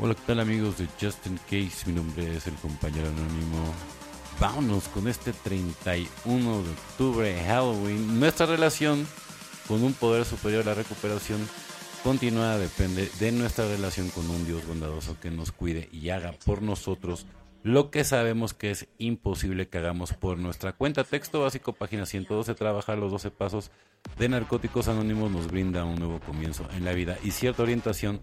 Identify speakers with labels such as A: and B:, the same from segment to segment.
A: Hola, ¿qué tal amigos de Justin Case? Mi nombre es el compañero anónimo. Vámonos con este 31 de octubre, Halloween. Nuestra relación con un poder superior a la recuperación continuada depende de nuestra relación con un Dios bondadoso que nos cuide y haga por nosotros lo que sabemos que es imposible que hagamos por nuestra cuenta. Texto básico, página 112, trabajar los 12 pasos de Narcóticos Anónimos nos brinda un nuevo comienzo en la vida y cierta orientación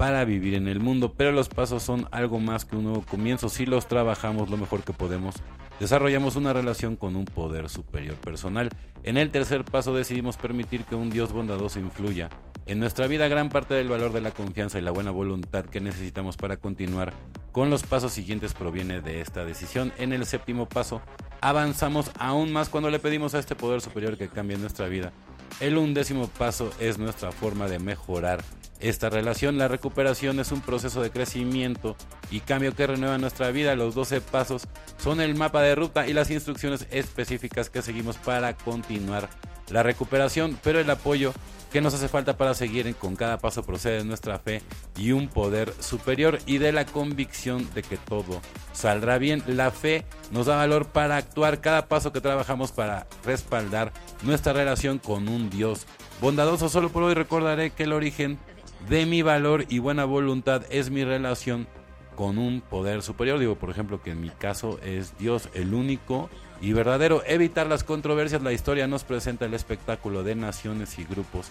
A: para vivir en el mundo, pero los pasos son algo más que un nuevo comienzo. Si los trabajamos lo mejor que podemos, desarrollamos una relación con un poder superior personal. En el tercer paso decidimos permitir que un Dios bondadoso influya en nuestra vida. Gran parte del valor de la confianza y la buena voluntad que necesitamos para continuar con los pasos siguientes proviene de esta decisión. En el séptimo paso avanzamos aún más cuando le pedimos a este poder superior que cambie nuestra vida. El undécimo paso es nuestra forma de mejorar esta relación. La recuperación es un proceso de crecimiento y cambio que renueva nuestra vida. Los 12 pasos son el mapa de ruta y las instrucciones específicas que seguimos para continuar la recuperación, pero el apoyo que nos hace falta para seguir con cada paso procede de nuestra fe y un poder superior y de la convicción de que todo saldrá bien. La fe nos da valor para actuar cada paso que trabajamos para respaldar nuestra relación con un Dios bondadoso. Solo por hoy recordaré que el origen de mi valor y buena voluntad es mi relación con un poder superior. Digo, por ejemplo, que en mi caso es Dios el único y verdadero. Evitar las controversias. La historia nos presenta el espectáculo de naciones y grupos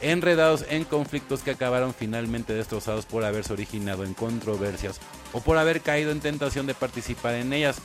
A: enredados en conflictos que acabaron finalmente destrozados por haberse originado en controversias o por haber caído en tentación de participar en ellas.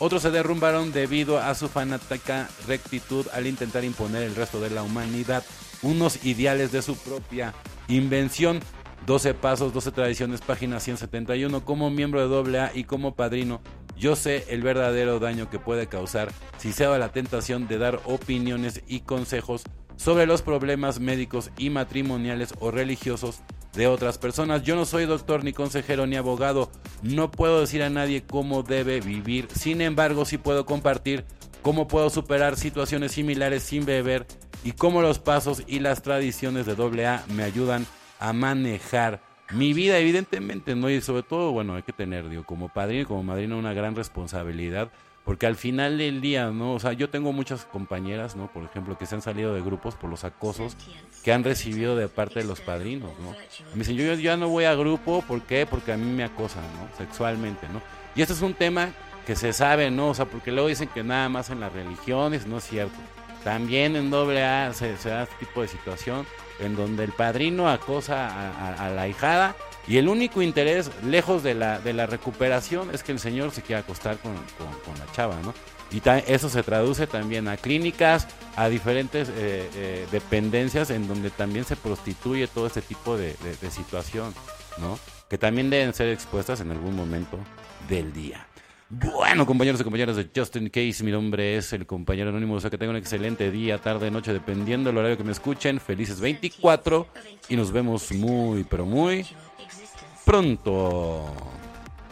A: Otros se derrumbaron debido a su fanática rectitud al intentar imponer el resto de la humanidad unos ideales de su propia Invención, 12 pasos, 12 tradiciones, página 171. Como miembro de AA y como padrino, yo sé el verdadero daño que puede causar si se da la tentación de dar opiniones y consejos sobre los problemas médicos y matrimoniales o religiosos de otras personas. Yo no soy doctor ni consejero ni abogado, no puedo decir a nadie cómo debe vivir, sin embargo sí puedo compartir cómo puedo superar situaciones similares sin beber y cómo los pasos y las tradiciones de AA me ayudan a manejar mi vida, evidentemente, ¿no? Y sobre todo, bueno, hay que tener, digo, como padrino y como madrina una gran responsabilidad, porque al final del día, ¿no? O sea, yo tengo muchas compañeras, ¿no? Por ejemplo, que se han salido de grupos por los acosos que han recibido de parte de los padrinos, ¿no? Me dicen, yo ya no voy a grupo, ¿por qué? Porque a mí me acosan, ¿no? Sexualmente, ¿no? Y este es un tema que se sabe, ¿no? O sea, porque luego dicen que nada más en las religiones, no es cierto. También en AA se, se da este tipo de situación en donde el padrino acosa a, la hijada y el único interés, lejos de la, de la recuperación, es que el señor se quiera acostar con, la chava, ¿no? Y eso se traduce también a clínicas, a diferentes eh, eh, dependencias en donde también se prostituye todo este tipo de, de situación, ¿no? Que también deben ser expuestas en algún momento del día. Bueno, compañeros y compañeras de Justin Case, mi nombre es el compañero anónimo, o sea que tengan un excelente día, tarde, noche, dependiendo del horario que me escuchen. Felices 24 y nos vemos muy, pero muy pronto.